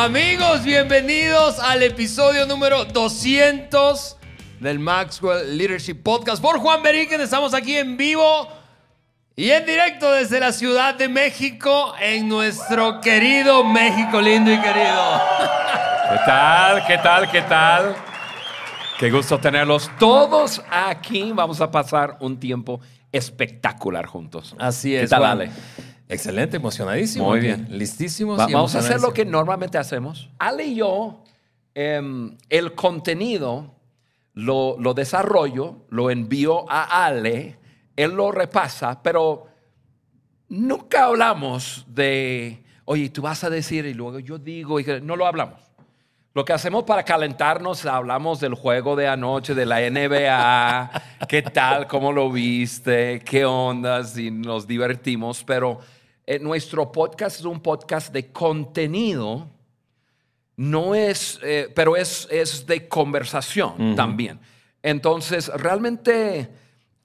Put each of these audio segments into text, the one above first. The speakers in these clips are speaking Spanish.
Amigos, bienvenidos al episodio número 200 del Maxwell Leadership Podcast. Por Juan Beriken, estamos aquí en vivo y en directo desde la Ciudad de México, en nuestro querido México lindo y querido. ¿Qué tal? ¿Qué tal? ¿Qué tal? Qué gusto tenerlos todos aquí. Vamos a pasar un tiempo espectacular juntos. Así es. ¿Qué tal? Excelente, emocionadísimo. Muy bien. Listísimos. Va- y vamos a hacer lo que normalmente hacemos. Ale y yo, em, el contenido lo, lo desarrollo, lo envío a Ale, él lo repasa, pero nunca hablamos de, oye, tú vas a decir y luego yo digo, y no lo hablamos. Lo que hacemos para calentarnos, hablamos del juego de anoche, de la NBA, qué tal, cómo lo viste, qué ondas, y nos divertimos, pero eh, nuestro podcast es un podcast de contenido, no es, eh, pero es, es de conversación también. Entonces, realmente,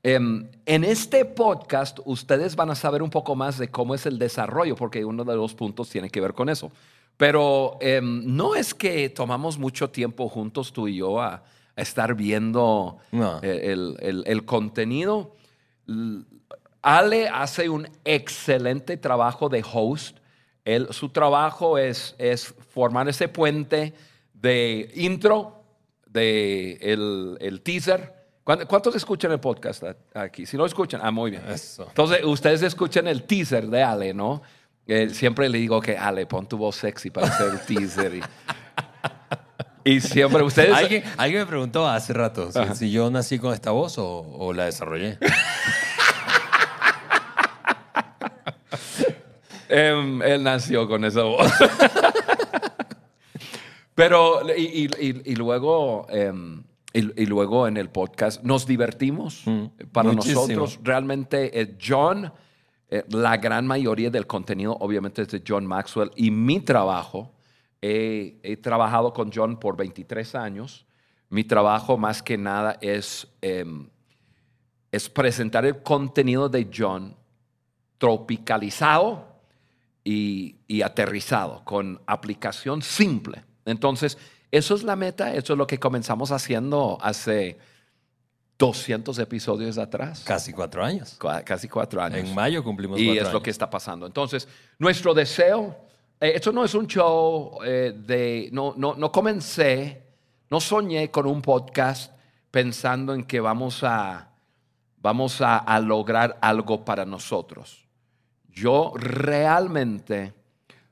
em, en este podcast, ustedes van a saber un poco más de cómo es el desarrollo, porque uno de los puntos tiene que ver con eso. Pero em, no es que tomamos mucho tiempo juntos, tú y yo, a, a estar viendo No. eh, el, el- el contenido. Ale hace un excelente trabajo de host. Él- su trabajo es, es formar ese puente de intro, de el, el teaser. ¿Cuántos, escuchan el podcast aquí? Si no escuchan, ah, muy bien. Eso. Entonces, ustedes escuchan el teaser de Ale, ¿no? Eh, siempre le digo que Ale, pon tu voz sexy para hacer el teaser. Y, y siempre ustedes... ¿Alguien, alguien me preguntó hace rato si, si yo nací con esta voz o, o la desarrollé. Em, él nació con esa voz. Pero, y, y- y- y luego, em, y, luego en el podcast nos divertimos. Para muchísimo. nosotros, realmente, eh, John, eh, la gran mayoría del contenido, obviamente, es de John Maxwell. Y mi trabajo, he, he trabajado con John por 23 años. Mi trabajo, más que nada, es, em, es presentar el contenido de John tropicalizado y, y aterrizado, con aplicación simple. Entonces, eso es la meta, eso es lo que comenzamos haciendo hace 200 episodios atrás, Casi cuatro años. Casi cuatro años. En mayo cumplimos y cuatro es años. lo que está pasando. Entonces, nuestro deseo, eh, esto no es un show eh, de, no, no, no comencé, no soñé con un podcast pensando en que vamos a, vamos a, a lograr algo para nosotros. Yo realmente,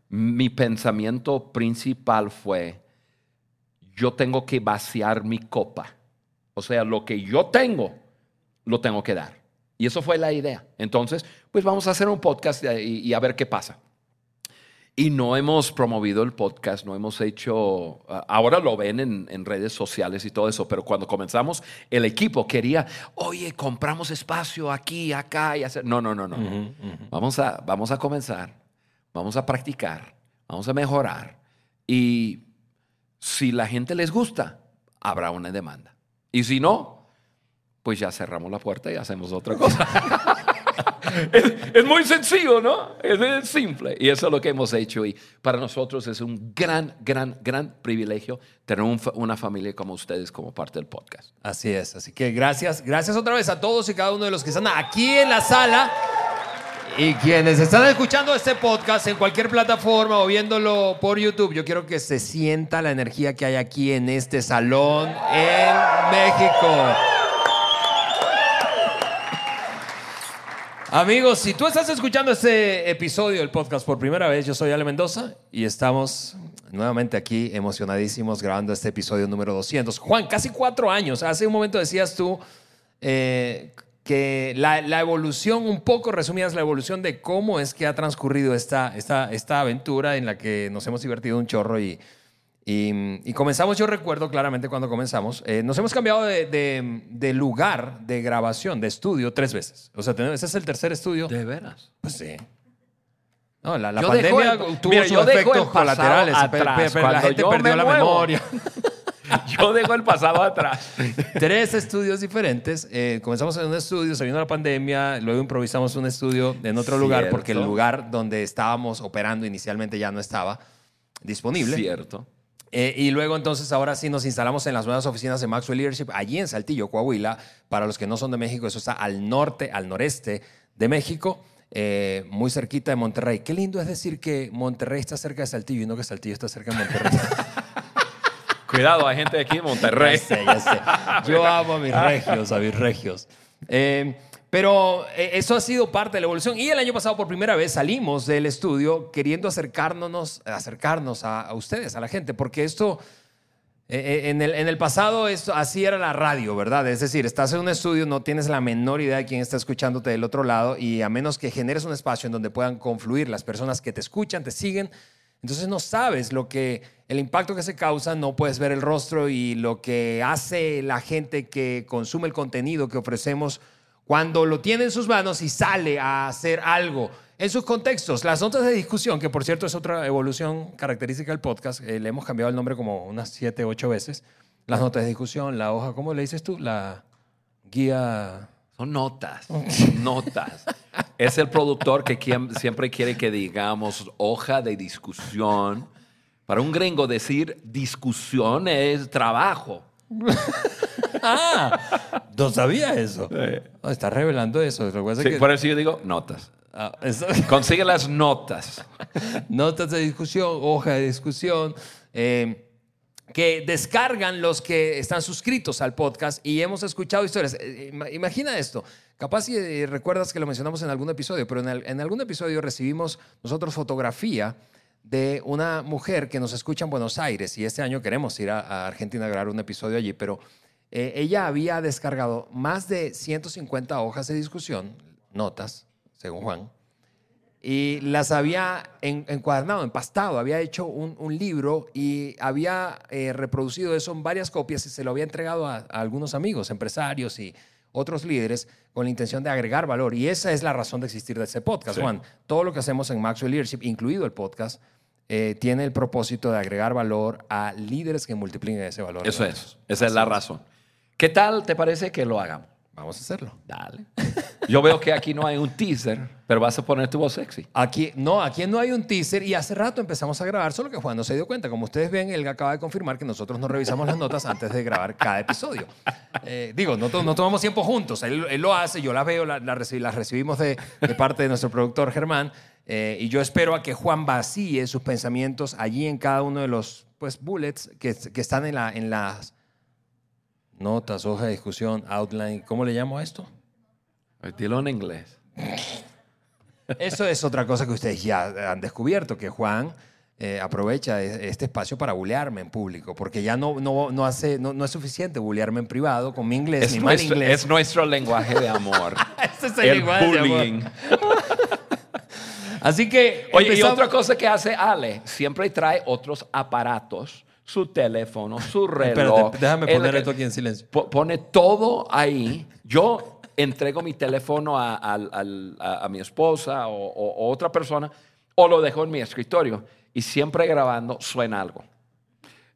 mi pensamiento principal fue, yo tengo que vaciar mi copa. O sea, lo que yo tengo, lo tengo que dar. Y eso fue la idea. Entonces, pues vamos a hacer un podcast y, a ver qué pasa. Y no hemos promovido el podcast, no hemos hecho, ah, ahora lo ven en, en redes sociales y todo eso, pero cuando comenzamos, el equipo quería, oye, compramos espacio aquí, acá y hacer... No, no, no, no. Vamos, a, vamos a comenzar, vamos a practicar, vamos a mejorar. Y si la gente les gusta, habrá una demanda. Y si no, pues ya cerramos la puerta y hacemos otra cosa. es, es muy sencillo, ¿no? Es, es simple. Y eso es lo que hemos hecho. Y para nosotros es un gran, gran, gran privilegio tener un una familia como ustedes como parte del podcast. Así es, así que gracias, gracias otra vez a todos y cada uno de los que están aquí en la sala y quienes están escuchando este podcast en cualquier plataforma o viéndolo por YouTube. Yo quiero que se sienta la energía que hay aquí en este salón en México. Amigos, si tú estás escuchando este episodio del podcast por primera vez, yo soy Ale Mendoza y estamos nuevamente aquí emocionadísimos grabando este episodio número 200. Juan, casi cuatro años. Hace un momento decías tú eh, que la, la evolución, un poco resumías la evolución de cómo es que ha transcurrido esta, esta, esta aventura en la que nos hemos divertido un chorro y, y, y comenzamos, yo recuerdo claramente cuando comenzamos, eh, nos hemos cambiado de, de- de lugar de grabación, de estudio, tres veces. O sea, tenemos- ese es el tercer estudio. De veras. Pues sí. No, la, pandemia el- tuvo mira, sus efectos colaterales. Pe- pe- atrás. pe- la gente perdió me la muevo. memoria. Yo dejo el pasado atrás. Tres estudios diferentes. Eh, comenzamos en un estudio, se vino la pandemia, luego improvisamos un estudio en otro lugar porque el lugar donde estábamos operando inicialmente ya no estaba. disponible. Cierto. Eh, y luego entonces ahora sí nos instalamos en las nuevas oficinas de Maxwell Leadership, allí en Saltillo, Coahuila. Para los que no son de México, eso está al norte, al noreste de México, eh, muy cerquita de Monterrey. Qué lindo es decir que Monterrey está cerca de Saltillo y no que Saltillo está cerca de Monterrey. Cuidado, hay gente aquí en Monterrey. Ya sé, ya sé. Yo amo a mis regios, a mis regios. Eh, pero eh, eso ha sido parte de la evolución. Y el año pasado, por primera vez, salimos del estudio queriendo acercarnos, acercarnos a, ustedes, a la gente, porque esto. eh, eh, En el, en el pasado esto, así era la radio, ¿verdad? Es decir, estás en un estudio, no tienes la menor idea de quién está escuchándote del otro lado y a menos que generes un espacio en donde puedan confluir las personas que te escuchan, te siguen, entonces no sabes lo que, el impacto que se causa, no puedes ver el rostro y lo que hace la gente que consume el contenido que ofrecemos cuando lo tiene en sus manos y sale a hacer algo en sus contextos. Las notas de discusión, que por cierto es otra evolución característica del podcast, eh, le hemos cambiado el nombre como unas siete, ocho veces. Las notas de discusión, la hoja, ¿cómo le dices tú? La guía... Son notas, notas. Es el productor que quien- siempre quiere que digamos hoja de discusión. Para un gringo decir discusión es trabajo. ¡Ah! No sabía eso. No, está revelando eso. Lo que pasa es Sí, que- por eso yo digo notas. Ah, eso- Consigue las notas. notas de discusión, hoja de discusión, eh, que descargan los que están suscritos al podcast y hemos escuchado historias. Eh, ima- Imagina esto. Capaz si eh, recuerdas que lo mencionamos en algún episodio, pero en, el- en algún episodio recibimos nosotros fotografía de una mujer que nos escucha en Buenos Aires y este año queremos ir a, Argentina a grabar un episodio allí, pero eh, ella había descargado más de 150 hojas de discusión, notas, según Juan, y las había en- encuadernado, empastado, había hecho un, libro y había eh, reproducido eso en varias copias y se lo había entregado a algunos amigos, empresarios y otros líderes con la intención de agregar valor. Y esa es la razón de existir de este podcast, Sí. Juan. Todo lo que hacemos en Maxwell Leadership, incluido el podcast, eh, tiene el propósito de agregar valor a líderes que multipliquen ese valor. Eso es. Esa es la razón. ¿Qué tal te parece que lo hagamos? Vamos a hacerlo. Dale. Yo veo que aquí no hay un teaser, pero vas a poner tu voz sexy. Aquí, no, aquí no hay un teaser y hace rato empezamos a grabar, solo que Juan no se dio cuenta. Como ustedes ven, él acaba de confirmar que nosotros no revisamos las notas antes de grabar cada episodio. Eh, digo, no, to- no tomamos tiempo juntos, él, él lo hace, yo las veo, la- la reci- las recibimos de, de parte de nuestro productor Germán eh, y yo espero a que Juan vacíe sus pensamientos allí en cada uno de los pues, bullets que, que están en, la, en las notas, hoja de discusión, outline, ¿cómo le llamo a esto? Dilo en inglés. Eso es otra cosa que ustedes ya han descubierto, que Juan eh, aprovecha e- este espacio para bulearme en público, porque ya no, no, no, hace, no, no es suficiente bulearme en privado con mi inglés, Es mi mal nuestro, inglés. es nuestro lenguaje de amor. Este es el el lenguaje de amor. bullying. Así que Oye, y empezamos- otra cosa que hace Ale, siempre trae otros aparatos, su teléfono, su reloj. Espérate, déjame poner esto aquí en silencio. po- Pone todo ahí. Yo entrego mi teléfono a, mi esposa o, o- o otra persona o lo dejo en mi escritorio y siempre grabando suena algo.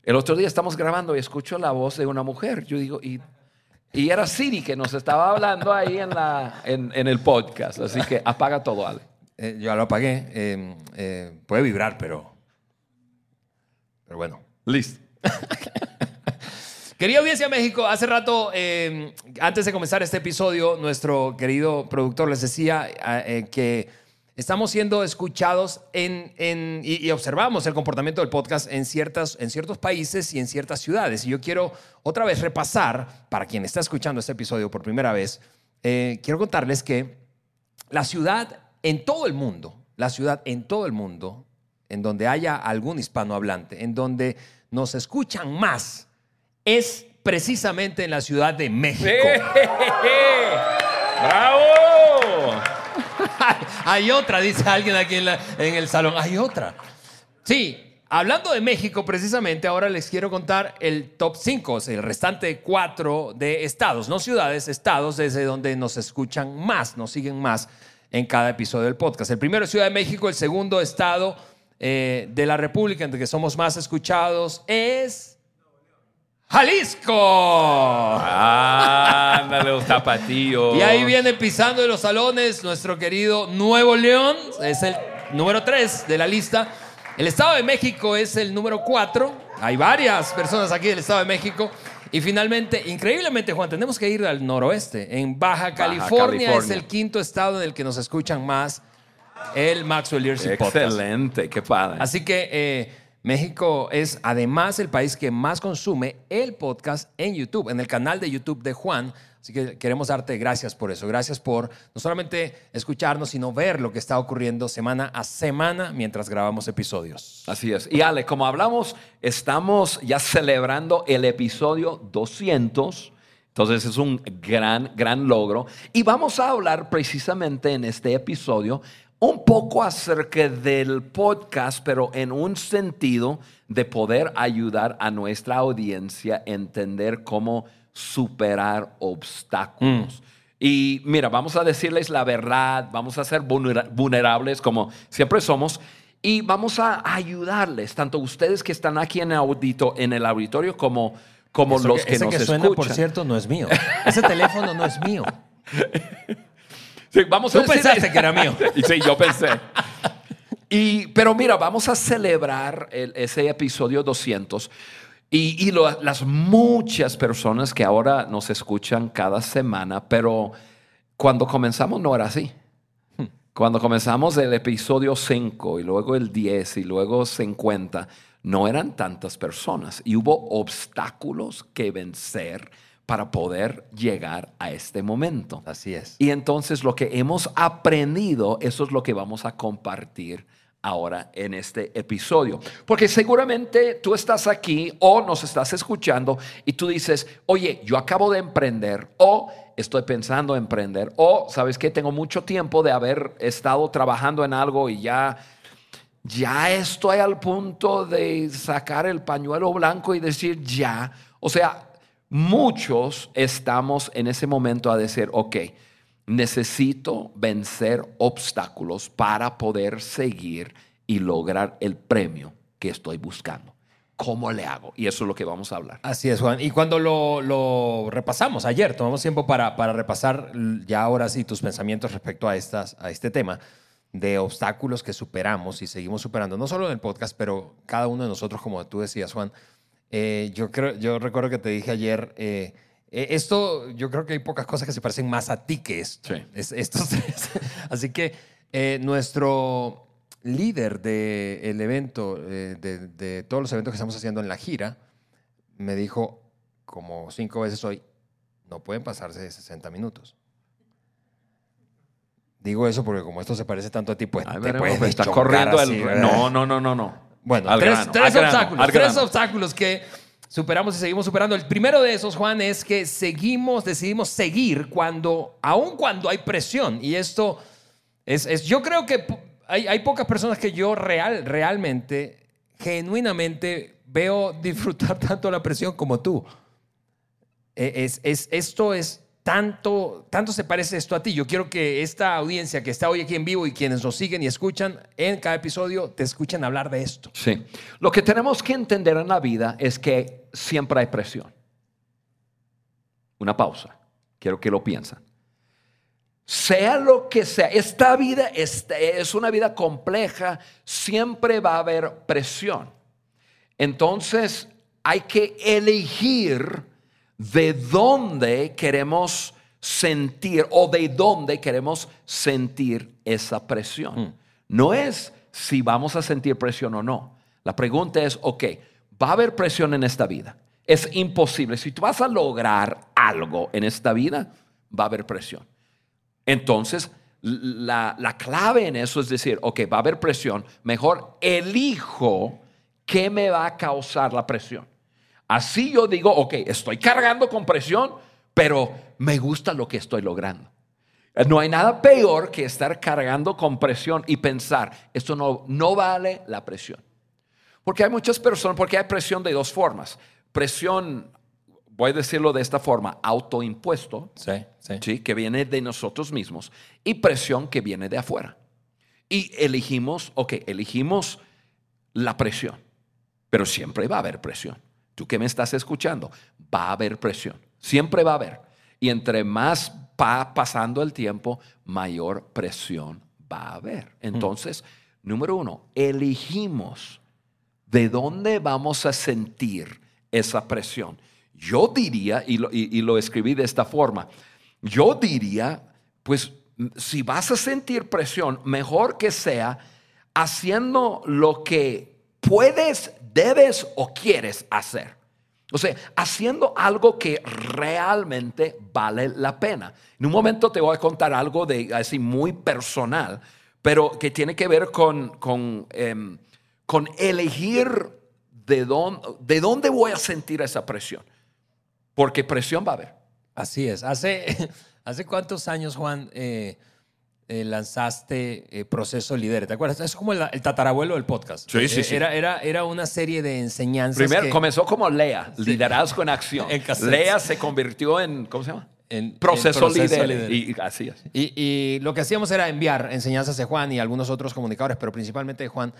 El otro día estamos grabando y escucho la voz de una mujer. Yo digo, y, y era Siri que nos estaba hablando ahí en, la, en, en el podcast. Así que apaga todo, Ale. Eh, yo ya lo apagué. eh, eh, puede vibrar, pero. Pero bueno. Listo. Querida audiencia México, hace rato, eh, antes de comenzar este episodio, nuestro querido productor les decía eh, que estamos siendo escuchados en, en- y, y observamos el comportamiento del podcast en, ciertas, en ciertos países y en ciertas ciudades. Y yo quiero otra vez repasar, para quien está escuchando este episodio por primera vez, eh, quiero contarles que la ciudad en todo el mundo, la ciudad en todo el mundo, en donde haya algún hispanohablante, en donde nos escuchan más, es precisamente en la Ciudad de México. ¡Bravo! Hay otra, dice alguien aquí en, la- en el salón. Hay otra. Sí, hablando de México, precisamente, ahora les quiero contar el top 5, el restante cuatro de estados, no ciudades, estados desde donde nos escuchan más, nos siguen más en cada episodio del podcast. El primero es Ciudad de México, el segundo estado eh, de la República en el que somos más escuchados es Jalisco. Ándale, los tapatíos. Y ahí viene pisando de los salones nuestro querido Nuevo León, es el número 3 de la lista. El Estado de México es el número 4. Hay varias personas aquí del Estado de México. Y finalmente, increíblemente, Juan, tenemos que ir al noroeste. En Baja California, es California. el quinto estado en el que nos escuchan más el Maxwell Leadership Podcast. Excelente, qué padre. Así que eh, México es además el país que más consume el podcast en YouTube, en el canal de YouTube de Juan. Así que queremos darte gracias por eso. Gracias por no solamente escucharnos, sino ver lo que está ocurriendo semana a semana mientras grabamos episodios. Así es. Y Ale, como hablamos, estamos ya celebrando el episodio 200. Entonces es un gran, gran logro. Y vamos a hablar precisamente en este episodio un poco acerca del podcast, pero en un sentido de poder ayudar a nuestra audiencia a entender cómo superar obstáculos. Y mira, vamos a decirles la verdad, vamos a ser vulnera- vulnerables como siempre somos y vamos a ayudarles, tanto ustedes que están aquí en, el audito, en el auditorio como, como Eso los que, ese nos que suena, escuchan. por cierto, no es mío. Ese teléfono no es mío. Sí, vamos Tú a pensaste que era mío. Y sí, yo pensé. Y, pero mira, vamos a celebrar el- ese episodio 200 y, y lo- las muchas personas que ahora nos escuchan cada semana, pero cuando comenzamos no era así. Cuando comenzamos el episodio 5 y luego el 10 y luego 50, no eran tantas personas y hubo obstáculos que vencer para poder llegar a este momento. Así es. Y entonces lo que hemos aprendido, eso es lo que vamos a compartir ahora en este episodio. Porque seguramente tú estás aquí o nos estás escuchando y tú dices, oye, yo acabo de emprender o estoy pensando en emprender o, ¿sabes qué? Tengo mucho tiempo de haber estado trabajando en algo y ya... Ya estoy al punto de sacar el pañuelo blanco y decir ya. O sea, muchos estamos en ese momento a decir, ok, necesito vencer obstáculos para poder seguir y lograr el premio que estoy buscando. ¿Cómo le hago? Y eso es lo que vamos a hablar. Así es, Juan. Y cuando lo, repasamos ayer, tomamos tiempo para, repasar ya ahora sí tus pensamientos respecto a, a este tema de obstáculos que superamos y seguimos superando, no solo en el podcast, pero cada uno de nosotros, como tú decías, Juan. Eh, yo, creo, yo recuerdo que te dije ayer, eh, eh, esto, yo creo que hay pocas cosas que se parecen más a ti que esto. Sí. Es- estos tres. Así que eh, nuestro líder del evento, eh, de, de todos los eventos que estamos haciendo en la gira, me dijo como cinco veces hoy, no pueden pasarse de 60 minutos. Digo eso porque como esto se parece tanto a ti, pues Ay, te puedes está chocar corriendo así, el... No, no, no, no, no. Bueno, Al tres, grano, tres al grano, obstáculos, tres grano. obstáculos que superamos y seguimos superando. El primero de esos, Juan, es que seguimos, decidimos seguir cuando, aun cuando hay presión. Y esto es, es- yo creo que hay, hay pocas personas que yo real, realmente, genuinamente veo disfrutar tanto la presión como tú. Eh, Es, es- esto es tanto, tanto se parece esto a ti. Yo quiero que esta audiencia que está hoy aquí en vivo y quienes nos siguen y escuchan en cada episodio te escuchen hablar de esto. Sí. Lo que tenemos que entender en la vida es que siempre hay presión. Una pausa. Quiero que lo piensen. Sea lo que sea, esta vida es, una vida compleja, siempre va a haber presión. Entonces hay que elegir de dónde queremos sentir o de dónde queremos sentir esa presión. No es si vamos a sentir presión o no. La pregunta es, ok, va a haber presión en esta vida. Es imposible. Si tú vas a lograr algo en esta vida, va a haber presión. Entonces, la, la clave en eso es decir, ok, va a haber presión, mejor elijo qué me va a causar la presión. Así yo digo, ok, estoy cargando con presión, pero me gusta lo que estoy logrando. No hay nada peor que estar cargando con presión y pensar, esto no, no vale la presión. Porque hay muchas personas, porque hay presión de dos formas. Presión, voy a decirlo de esta forma, autoimpuesto, Sí, sí. ¿sí? que viene de nosotros mismos, y presión que viene de afuera. Y elegimos, ok, elegimos la presión, pero siempre va a haber presión. Tú que me estás escuchando, va a haber presión, siempre va a haber. Y entre más va pasando el tiempo, mayor presión va a haber. Entonces, número uno, elegimos de dónde vamos a sentir esa presión. Yo diría, y lo, y lo escribí de esta forma, yo diría, pues si vas a sentir presión, mejor que sea haciendo lo que puedes, debes o quieres hacer. O sea, haciendo algo que realmente vale la pena. En un momento te voy a contar algo de así muy personal, pero que tiene que ver con, con, em, con elegir de dónde, de dónde voy a sentir esa presión. Porque presión va a haber. Así es. Hace, cuántos años, Juan, eh, eh, lanzaste eh, Proceso Líder. ¿Te acuerdas? Es como el, tatarabuelo del podcast. Sí, sí, sí. Era, era, era una serie de enseñanzas. Primero comenzó como Lea, liderazgo en acción. Lea se convirtió en, ¿cómo se llama? En, proceso, líder. Y, así. Y, y, lo que hacíamos era enviar enseñanzas de Juan y algunos otros comunicadores, pero principalmente de Juan,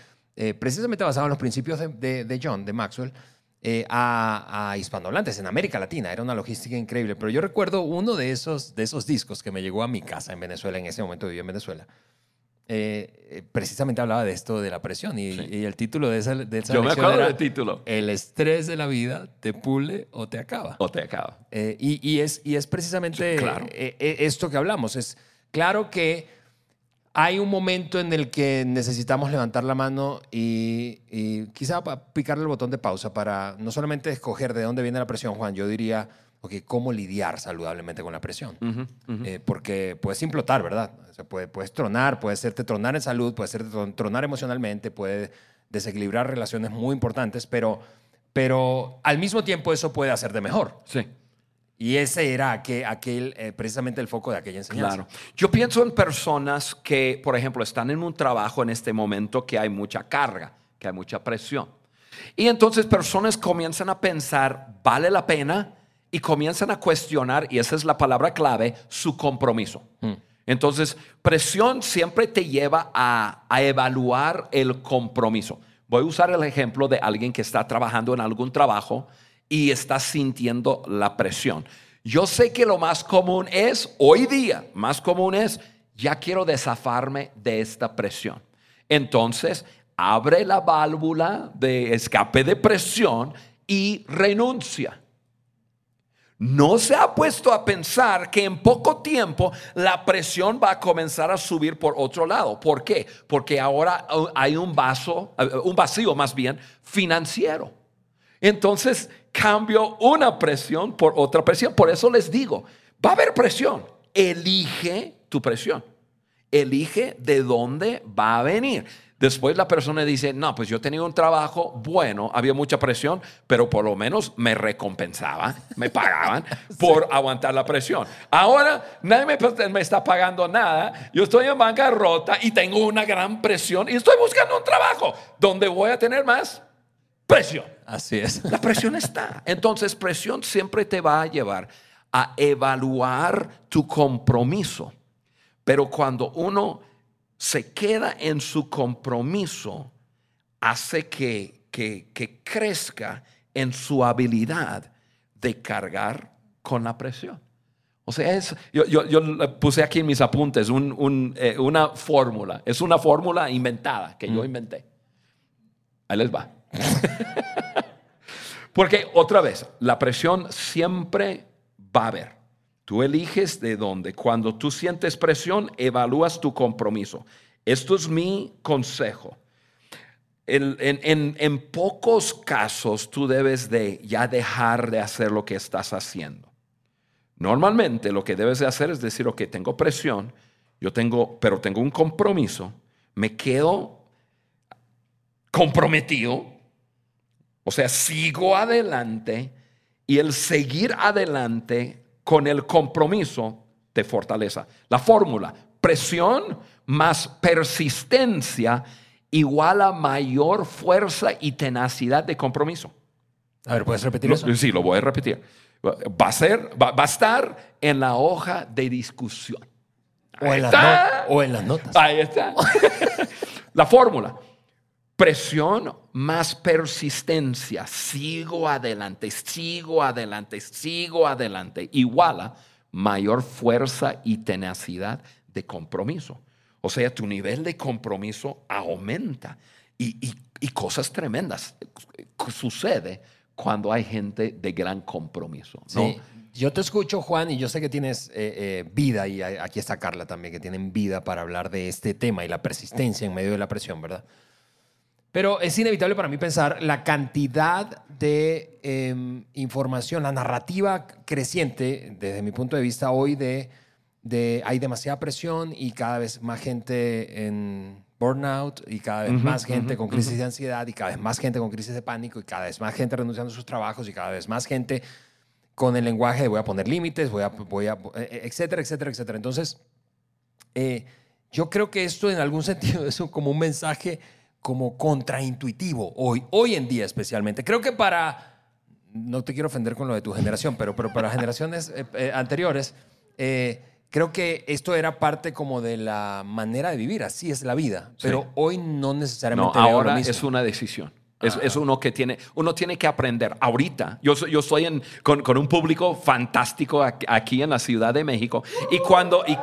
precisamente basado en los principios de, de John, de Maxwell, eh, a, hispanohablantes en América Latina. Era una logística increíble. Pero yo recuerdo uno de esos, de esos discos que me llegó a mi casa en Venezuela, en ese momento vivía en Venezuela. Eh, eh, precisamente hablaba de esto de la presión y, el título de esa, de Yo me acuerdo del título. El estrés de la vida te pule o te acaba. O te acaba. y, es, y es precisamente esto que hablamos. Es claro que hay un momento en el que necesitamos levantar la mano y, quizá picarle el botón de pausa para no solamente escoger de dónde viene la presión, Juan, yo diría, ok, ¿cómo lidiar saludablemente con la presión? Eh, porque puedes implotar, ¿verdad? puedes tronar, puede hacerte tronar en salud, puede hacerte tronar emocionalmente, puede desequilibrar relaciones muy importantes, pero, pero al mismo tiempo eso puede hacerte mejor. Sí. Y ese era aquel, eh, precisamente el foco de aquella enseñanza. Claro. Yo pienso en personas que, por ejemplo, están en un trabajo en este momento que hay mucha carga, que hay mucha presión. Y entonces personas comienzan a pensar, ¿vale la pena? Y comienzan a cuestionar, y esa es la palabra clave, su compromiso. Mm. Entonces, presión siempre te lleva a, a evaluar el compromiso. Voy a usar el ejemplo de alguien que está trabajando en algún trabajo y está sintiendo la presión. Yo sé que lo más común es, hoy día, más común es, ya quiero desafarme de esta presión. Entonces, abre la válvula de escape de presión y renuncia. No se ha puesto a pensar que en poco tiempo la presión va a comenzar a subir por otro lado. ¿Por qué? Porque ahora hay un vaso, un vacío más bien financiero. Entonces cambio una presión por otra presión. Por eso les digo, va a haber presión. Elige tu presión. Elige de dónde va a venir. Después la persona dice, no, pues yo tenía un trabajo bueno, había mucha presión, pero por lo menos me recompensaban, me pagaban por aguantar la presión. Ahora nadie me, me, está pagando nada, yo estoy en bancarrota y tengo una gran presión y estoy buscando un trabajo donde voy a tener más presión. Así es. La presión está. Entonces, presión siempre te va a llevar a evaluar tu compromiso. Pero cuando uno se queda en su compromiso, hace que, que, crezca en su habilidad de cargar con la presión. O sea, es, yo, yo, puse aquí en mis apuntes eh, una fórmula. Es una fórmula inventada que yo mm. inventé. Ahí les va. Porque otra vez, la presión siempre va a haber. Tú eliges de dónde. Cuando tú sientes presión, evalúas tu compromiso. Esto es mi consejo. En, en, pocos casos tú debes de ya dejar de hacer lo que estás haciendo. Normalmente lo que debes de hacer es decir, ok, tengo presión, yo tengo, pero tengo un compromiso, me quedo comprometido o sea, sigo adelante y el seguir adelante con el compromiso de fortaleza. La fórmula, presión más persistencia igual a mayor fuerza y tenacidad de compromiso. A ver, ¿puedes repetir eso? Sí, lo voy a repetir. Va a, ser, va, a estar en la hoja de discusión. O en, las o en, las notas. Ahí está. la fórmula. Presión más persistencia. Sigo adelante, sigo adelante, sigo adelante. Iguala mayor fuerza y tenacidad de compromiso. O sea, tu nivel de compromiso aumenta y, y- cosas tremendas sucede cuando hay gente de gran compromiso. Sí. Yo te escucho, Juan, y yo sé que tienes eh, eh, vida, y aquí está Carla también, que tienen vida para hablar de este tema y la persistencia en medio de la presión, ¿verdad? Pero es inevitable para mí pensar la cantidad de em, información, la narrativa creciente, desde mi punto de vista hoy, de, de hay demasiada presión y cada vez más gente en burnout y cada vez más gente con crisis de ansiedad y cada vez más gente con crisis de pánico y cada vez más gente renunciando a sus trabajos y cada vez más gente con el lenguaje de voy a poner límites, voy a, voy a, eh, etcétera, etcétera, etcétera. Entonces, eh, yo creo que esto en algún sentido es un- como un mensaje como contraintuitivo hoy, hoy en día especialmente. Creo que para, no te quiero ofender con lo de tu generación, pero, pero para generaciones eh, eh, anteriores, eh, creo que esto era parte como de la manera de vivir, así es la vida, Sí. pero hoy no No, necesariamente lo ahora mismo. es una decisión. Es, es uno que tiene, uno tiene que aprender. Ahorita, yo, yo estoy en- con, con un público fantástico aquí, aquí en la Ciudad de México. Y cuando, y,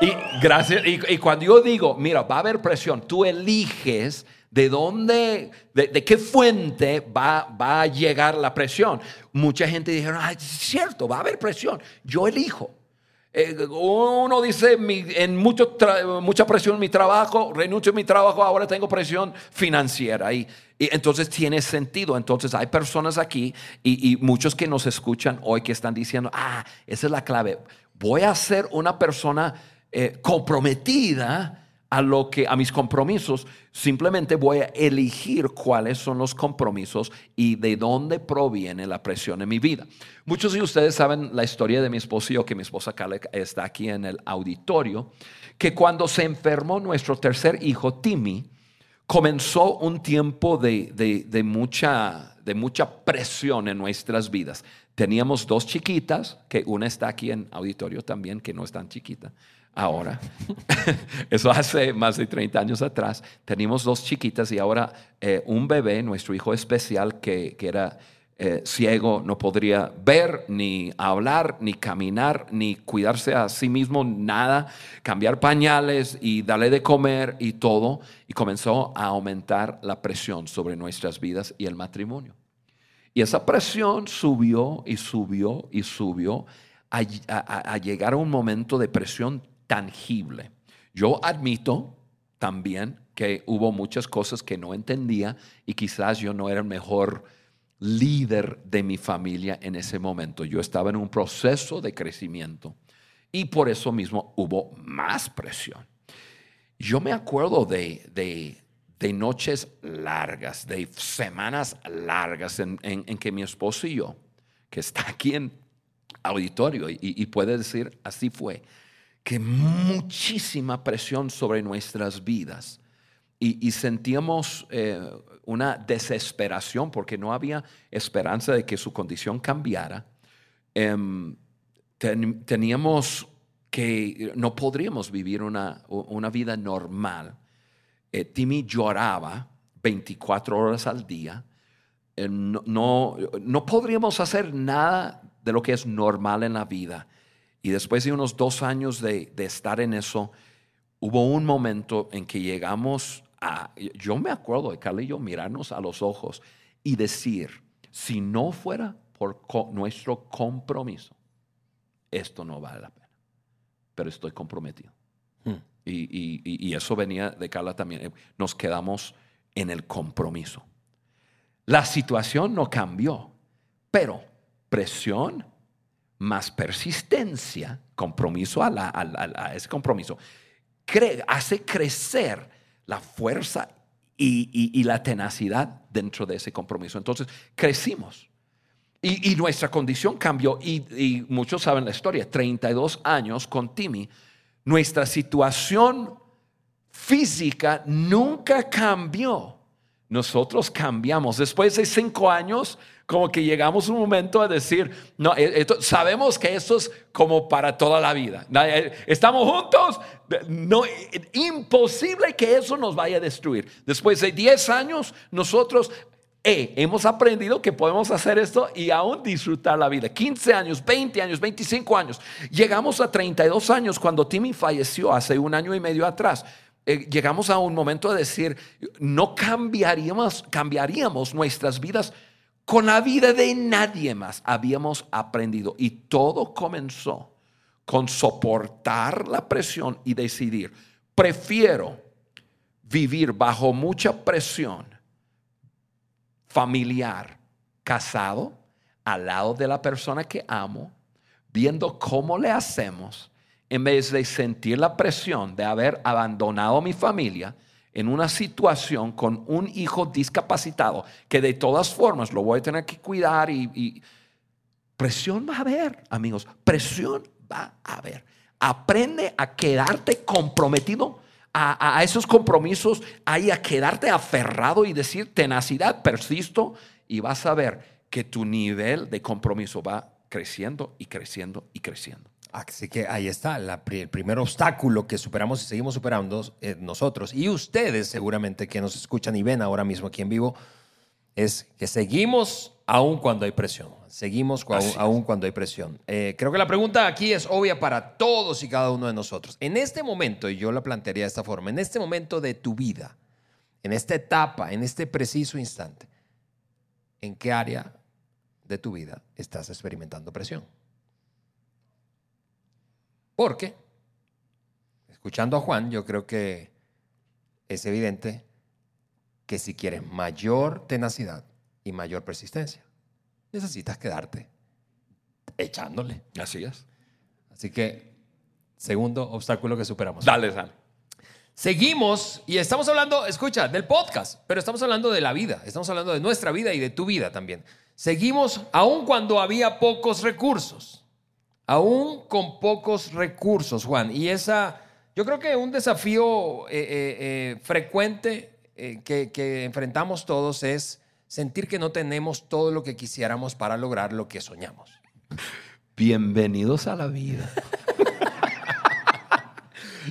y gracias, y, y cuando yo digo, mira, va a haber presión, tú eliges de dónde, de, qué fuente va, va a llegar la presión. Mucha gente dijeron, ah, es cierto, va a haber presión. Yo elijo. Eh, uno dice, en mucho mucha presión en mi trabajo, renuncio a mi trabajo, ahora tengo presión financiera. Y, y entonces tiene sentido. Entonces hay personas aquí y, y muchos que nos escuchan hoy que están diciendo, ah, esa es la clave. Voy a ser una persona eh, comprometida a lo que a mis compromisos, simplemente voy a elegir cuáles son los compromisos y de dónde proviene la presión en mi vida. Muchos de ustedes saben la historia de mi esposo y yo, que mi esposa Carla está aquí en el auditorio, que cuando se enfermó nuestro tercer hijo, Timmy, comenzó un tiempo de, de- de mucha, de mucha presión en nuestras vidas. Teníamos dos chiquitas, que una está aquí en auditorio también, que no es tan chiquita ahora. Eso hace más de 30 años atrás. Teníamos dos chiquitas y ahora eh, un bebé, nuestro hijo especial, que, era eh, ciego, no podría ver, ni hablar, ni caminar, ni cuidarse a sí mismo, nada, cambiar pañales y darle de comer y todo. Y comenzó a aumentar la presión sobre nuestras vidas y el matrimonio. Y esa presión subió y subió y subió a llegar a un momento de presión tangible. Yo admito también que hubo muchas cosas que no entendía y quizás yo no era el mejor líder de mi familia en ese momento. Yo estaba en un proceso de crecimiento y por eso mismo hubo más presión. Yo me acuerdo de, de- de noches largas, de semanas largas en, en- que mi esposo y yo, que está aquí en auditorio y, y puede decir, así fue, que muchísima presión sobre nuestras vidas y, sentíamos eh, una desesperación porque no había esperanza de que su condición cambiara. Em, ten- teníamos que no podríamos vivir una, una vida normal. Eh, Timmy lloraba 24 horas al día. Eh, no, no podríamos hacer nada de lo que es normal en la vida. Y después de unos dos años de, de estar en eso, hubo un momento en que llegamos a, yo me acuerdo de Carla y yo mirarnos a los ojos y decir, si no fuera por co- nuestro compromiso, esto no vale la pena, pero estoy comprometido. Hmm. Y, y- y- y eso venía de Carla también. Eh, Nos quedamos en el compromiso. La situación no cambió, pero presión más persistencia, compromiso a, la- a a ese compromiso, hace crecer la fuerza y, la tenacidad dentro de ese compromiso. Entonces, crecimos. Y, y nuestra condición cambió. Y, y muchos saben la historia. 32 años con Timmy. Nuestra situación física nunca cambió. Nosotros cambiamos. Después de cinco años, como que llegamos un momento a decir, no, eh, esto- sabemos que esto es como para toda la vida. Eh, Estamos juntos, no, imposible que eso nos vaya a destruir. Después de 10 años, nosotros eh, hemos aprendido que podemos hacer esto y aún disfrutar la vida. 15 años, 20 años, 25 años. Llegamos a 32 años cuando Timmy falleció hace un año y medio atrás. Eh, llegamos a un momento de decir, no cambiaríamos, cambiaríamos nuestras vidas con la vida de nadie más. Habíamos aprendido y todo comenzó con soportar la presión y decidir, prefiero vivir bajo mucha presión familiar, casado, al lado de la persona que amo, viendo cómo le hacemos, en vez de sentir la presión de haber abandonado mi familia en una situación con un hijo discapacitado, que de todas formas lo voy a tener que cuidar y, presión va a haber, amigos, presión va a haber. Aprende a quedarte comprometido a, esos compromisos, ahí a quedarte aferrado y decir tenacidad, persisto, y vas a ver que tu nivel de compromiso va creciendo y creciendo y creciendo. Así que ahí está, el primer obstáculo que superamos y seguimos superando eh, nosotros y ustedes seguramente que nos escuchan y ven ahora mismo aquí en vivo, es que seguimos aún cuando hay presión. Seguimos aún, cuando hay presión. Eh, creo que la pregunta aquí es obvia para todos y cada uno de nosotros. En este momento, y yo la plantearía de esta forma, en este momento de tu vida, en esta etapa, en este preciso instante, ¿en qué área de tu vida estás experimentando presión? Porque, escuchando a Juan, yo creo que es evidente que si quieres mayor tenacidad y mayor persistencia, necesitas quedarte echándole. Así es. Así que, segundo obstáculo que superamos. Dale, dale. Seguimos y estamos hablando, escucha, del podcast, pero estamos hablando de la vida, estamos hablando de nuestra vida y de tu vida también. Seguimos aún cuando había pocos recursos, aún con pocos recursos, Juan. Y esa, yo creo que un desafío eh, eh, eh, frecuente que, que enfrentamos todos es sentir que no tenemos todo lo que quisiéramos para lograr lo que soñamos. Bienvenidos a la vida.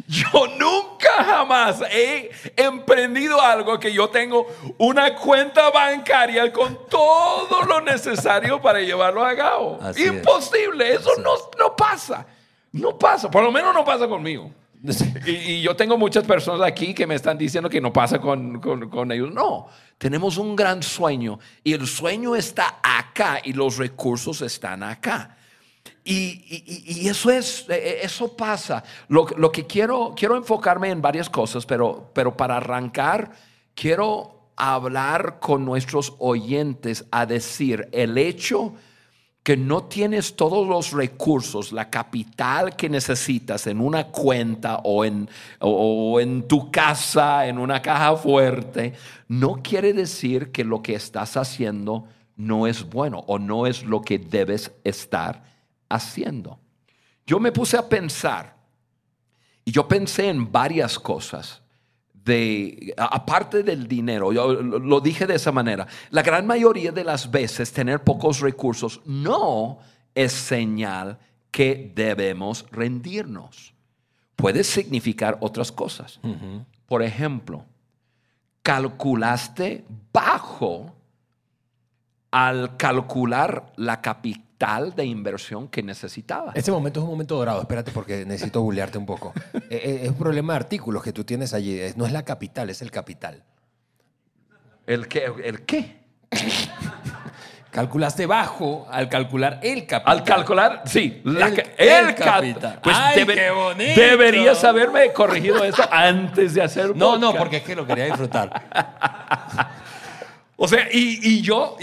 Yo nunca jamás he emprendido algo que yo tengo una cuenta bancaria con todo lo necesario para llevarlo a cabo. Imposible, eso no, no pasa. No pasa, por lo menos no pasa conmigo. Y, yo tengo muchas personas aquí que me están diciendo que no pasa con, con, ellos. No, tenemos un gran sueño y el sueño está acá y los recursos están acá. Y, y, eso, es, e, e, eso pasa. Lo, lo, que quiero, quiero enfocarme en varias cosas, pero, pero para arrancar, quiero hablar con nuestros oyentes a decir el hecho que no tienes todos los recursos, la capital que necesitas en una cuenta o en, o en tu casa, en una caja fuerte, no quiere decir que lo que estás haciendo no es bueno o no es lo que debes estar haciendo. Yo me puse a pensar y yo pensé en varias cosas de, aparte del dinero, yo lo dije de esa manera, la gran mayoría de las veces tener pocos recursos no es señal que debemos rendirnos. Puede significar otras cosas. Por ejemplo, calculaste bajo al calcular la capital de inversión que necesitaba. Este momento es un momento dorado, espérate porque necesito googlearte un poco. Eh, eh, es un problema de artículos que tú tienes allí. No es la capital, es el capital. ¿El qué? ¿El qué? Calculaste bajo al calcular el capital. Al calcular, sí, el, capital. Pues Ay, qué bonito. Deberías haberme corregido eso antes de hacer No, no, porque es que lo quería disfrutar. O sea, y, yo,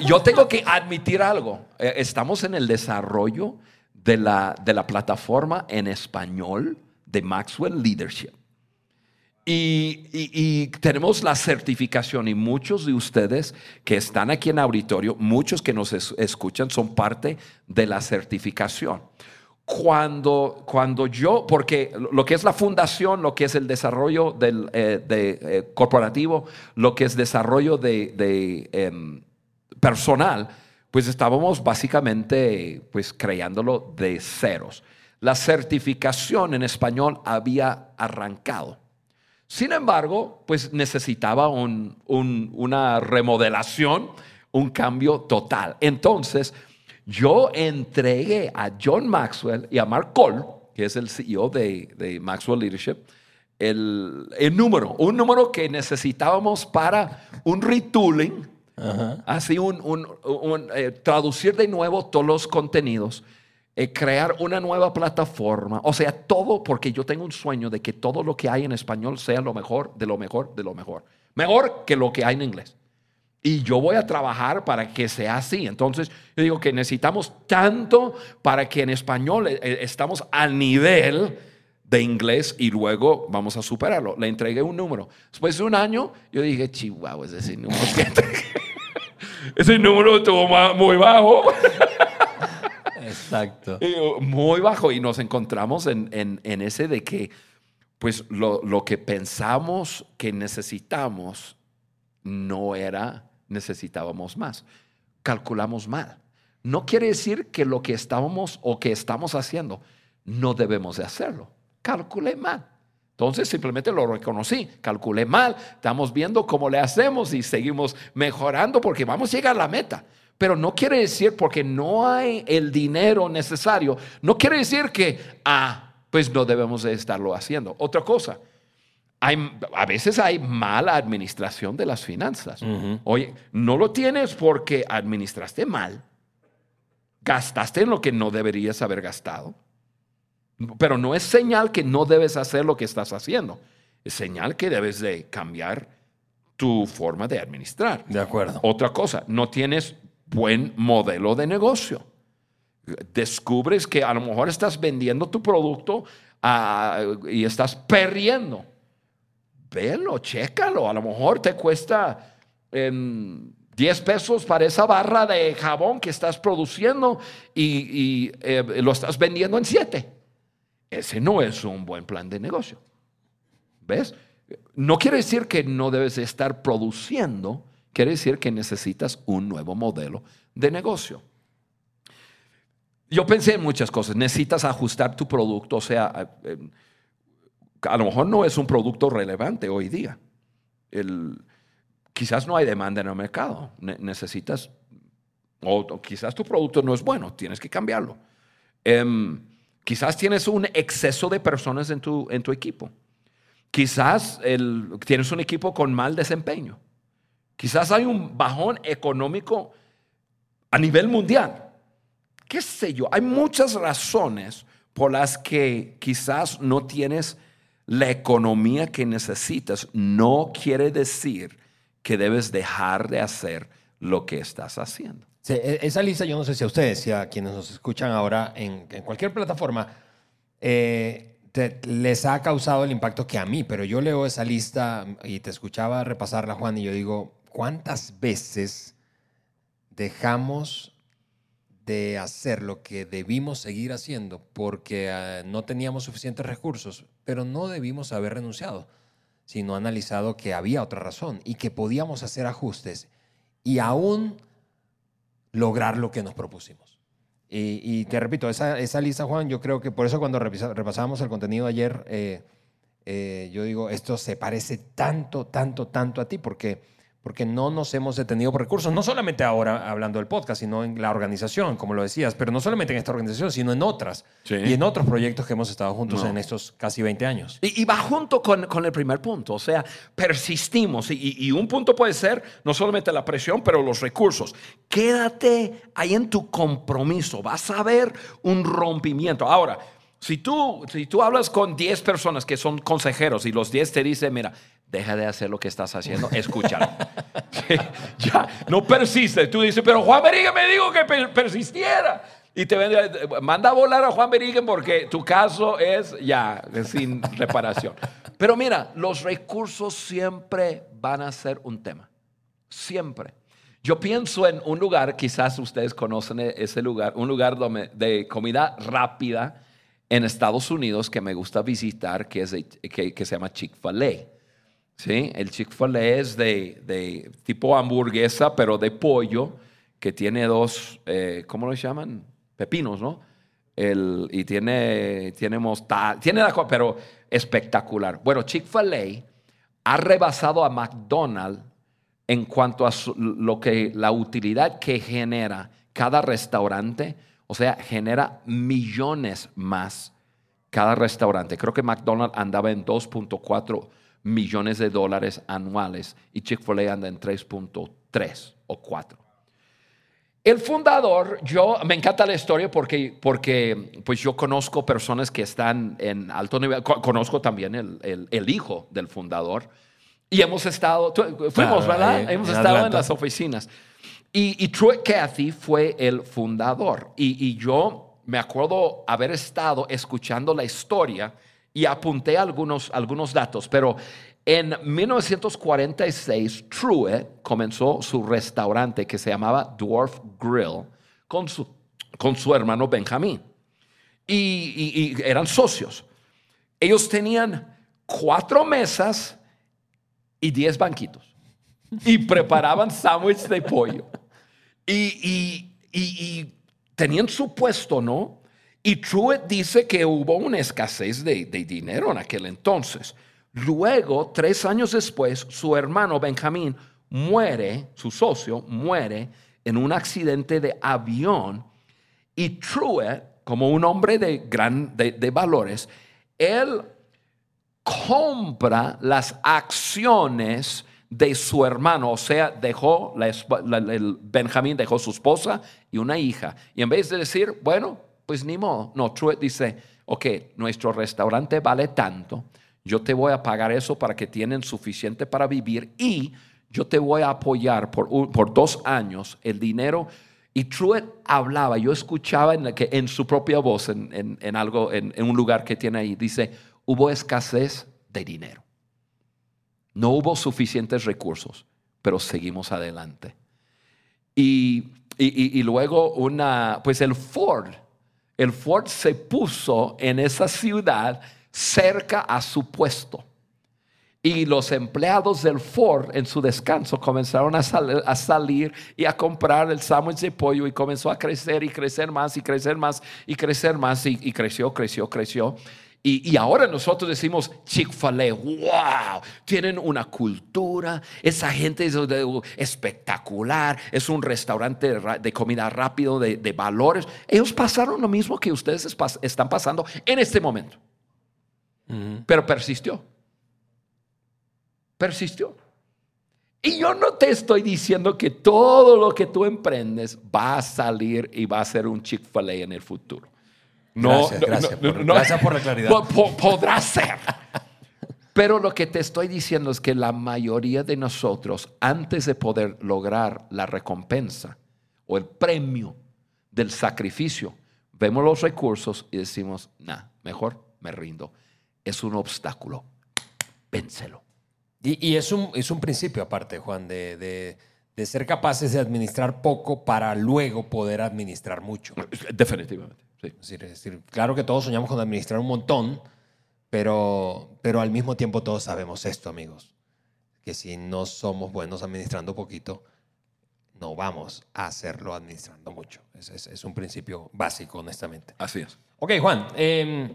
yo tengo que admitir algo. Eh, estamos en el desarrollo de la, de la plataforma en español de Maxwell Leadership. Y, tenemos la certificación y muchos de ustedes que están aquí en auditorio, muchos que nos escuchan son parte de la certificación cuando, cuando yo, porque lo que es la fundación, lo que es el desarrollo del, eh, de, eh, corporativo, lo que es desarrollo de, em, personal, pues estábamos básicamente pues creándolo de ceros. La certificación en español había arrancado. Sin embargo, pues necesitaba un- un- una remodelación, un cambio total. Entonces, yo entregué a John Maxwell y a Mark Cole, que es el CEO de, de Maxwell Leadership, el, el número, un número que necesitábamos para un retooling, así un, un- un, eh, traducir de nuevo todos los contenidos, eh, crear una nueva plataforma, o sea, todo porque yo tengo un sueño de que todo lo que hay en español sea lo mejor, de lo mejor, de lo mejor. Mejor que lo que hay en inglés. Y yo voy a trabajar para que sea así. Entonces, yo digo que necesitamos tanto para que en español eh, eh, estamos al nivel de inglés y luego vamos a superarlo. Le entregué un número. Después de un año, yo dije, chihuahua, ese número que entregué. Ese número estuvo muy bajo. Exacto. Muy bajo. Y nos encontramos en, en- en ese de que, pues, lo, lo que pensamos que necesitamos no era necesitábamos más. Calculamos mal. No quiere decir que lo que estábamos o que estamos haciendo no debemos de hacerlo. Calculé mal. Entonces simplemente lo reconocí, calculé mal, estamos viendo cómo le hacemos y seguimos mejorando porque vamos a llegar a la meta. Pero no quiere decir porque no hay el dinero necesario, no quiere decir que, ah, pues no debemos de estarlo haciendo. Otra cosa, hay, a veces hay mala administración de las finanzas. Oye, no lo tienes porque administraste mal, gastaste en lo que no deberías haber gastado. Pero no es señal que no debes hacer lo que estás haciendo. Es señal que debes de cambiar tu forma de administrar. De acuerdo. Otra cosa, no tienes buen modelo de negocio. Descubres que a lo mejor estás vendiendo tu producto ah, y estás perdiendo. Velo, chécalo. A lo mejor te cuesta em, 10 pesos para esa barra de jabón que estás produciendo y, eh, lo estás vendiendo en 7. Ese no es un buen plan de negocio. ¿Ves? No quiere decir que no debes de estar produciendo, quiere decir que necesitas un nuevo modelo de negocio. Yo pensé en muchas cosas. Necesitas ajustar tu producto, o sea, eh, a lo mejor no es un producto relevante hoy día. El- quizás no hay demanda en el mercado. Ne- necesitas, o, quizás tu producto no es bueno, tienes que cambiarlo. Em, quizás tienes un exceso de personas en tu, en tu equipo. Quizás tienes un equipo con mal desempeño. Quizás hay un bajón económico a nivel mundial. ¿Qué sé yo? Hay muchas razones por las que quizás no tienes la economía que necesitas. No quiere decir que debes dejar de hacer lo que estás haciendo. Sí, e- esa lista, yo no sé si a ustedes, si a quienes nos escuchan ahora en, en cualquier plataforma, eh, te- les ha causado el impacto que a mí, pero yo leo esa lista y te escuchaba repasarla, Juan, y yo digo, ¿cuántas veces dejamos de hacer lo que debimos seguir haciendo porque ah, no teníamos suficientes recursos, pero no debimos haber renunciado, sino analizado que había otra razón y que podíamos hacer ajustes y aún lograr lo que nos propusimos. Y, te repito, esa, esa lista, Juan, yo creo que por eso cuando repasábamos el contenido ayer, eh, eh, yo digo, esto se parece tanto, tanto, tanto a ti, porque, porque no nos hemos detenido por recursos, no solamente ahora hablando del podcast, sino en la organización, como lo decías, pero no solamente en esta organización, sino en otras Sí. y en otros proyectos que hemos estado juntos No. en estos casi 20 años. Y, y va junto con, con el primer punto, o sea, persistimos. Y, y- un punto puede ser no solamente la presión, pero los recursos. Quédate ahí en tu compromiso, vas a ver un rompimiento. Ahora, si tú, si tú hablas con 10 personas que son consejeros y los 10 te dicen, mira, deja de hacer lo que estás haciendo, escúchalo. Ya, no persiste. Tú dices, pero Juan Berigen me dijo que per- persistiera. Y te vende- manda a volar a Juan Berigen porque tu caso es ya sin reparación. Pero mira, los recursos siempre van a ser un tema. Siempre. Yo pienso en un lugar, quizás ustedes conocen e- ese lugar, un lugar de comida rápida en Estados Unidos que me gusta visitar, que, es que se llama Chick-fil-A. ¿Sí? El Chick-fil-A es de, de tipo hamburguesa, pero de pollo, que tiene dos, eh, ¿cómo lo llaman? Pepinos, ¿no? El, y tiene, tiene mostaza, tiene la cosa, pero espectacular. Bueno, Chick-fil-A ha rebasado a McDonald's en cuanto a su- lo que la utilidad que genera cada restaurante, o sea, genera millones más cada restaurante. Creo que McDonald's andaba en 2.4 millones de dólares anuales y Chick-fil-A anda en 3.3 o 4. El fundador, yo me encanta la historia porque, porque pues yo conozco personas que están en alto nivel, co- conozco también el, el- el hijo del fundador y hemos estado, fuimos, Claro, ¿verdad? hemos en estado en las oficinas. Y, y Truett Cathy fue el fundador y, y yo me acuerdo haber estado escuchando la historia y apunté algunos, algunos datos, pero en 1946 Truett comenzó su restaurante que se llamaba Dwarf Grill con su, con su hermano Benjamín. Y, eran socios. Ellos tenían cuatro mesas y diez banquitos. Y preparaban sándwich de pollo. Y tenían su puesto, ¿no? Y Truett dice que hubo una escasez de, dinero en aquel entonces. Luego, tres años después, su hermano Benjamín muere, su socio muere en un accidente de avión y Truett, como un hombre de, gran, de, valores, él compra las acciones de su hermano, o sea, dejó el Benjamín dejó su esposa y una hija. Y en vez de decir, bueno, pues ni modo, no, Truett dice, ok, nuestro restaurante vale tanto, yo te voy a pagar eso para que tienen suficiente para vivir y yo te voy a apoyar por, por dos años el dinero. Y Truett hablaba, yo escuchaba en, que, en su propia voz, en, en- algo, en, un lugar que tiene ahí, dice, hubo escasez de dinero. No hubo suficientes recursos, pero seguimos adelante. Y- y- y luego una, pues el Ford, el Ford se puso en esa ciudad cerca a su puesto. Y los empleados del Ford en su descanso comenzaron a, sal- a salir y a comprar el sándwich de pollo y comenzó a crecer y crecer más y crecer más y crecer más y creció, creció, creció. Y, y ahora nosotros decimos Chick-fil-A, wow, tienen una cultura, esa gente es espectacular, es un restaurante de, comida rápido, de, de valores. Ellos pasaron lo mismo que ustedes están pasando en este momento, pero persistió persistió. Y yo no te estoy diciendo que todo lo que tú emprendes va a salir y va a ser un Chick-fil-A en el futuro. Gracias, gracias por- gracias por la claridad. Po- po- podrá ser. Pero lo que te estoy diciendo es que la mayoría de nosotros, antes de poder lograr la recompensa o el premio del sacrificio, vemos los recursos y decimos, nah, mejor me rindo. Es un obstáculo. Vénselo. Y, y es, un, es un principio aparte, Juan, de, de- de ser capaces de administrar poco para luego poder administrar mucho. Definitivamente. sí. Es decir, es decir, claro que todos soñamos con administrar un montón, pero, pero al mismo tiempo todos sabemos esto, amigos, que si no somos buenos administrando poquito, no vamos a hacerlo administrando mucho. Es, es- es un principio básico, honestamente. Así es. Ok, Juan, em,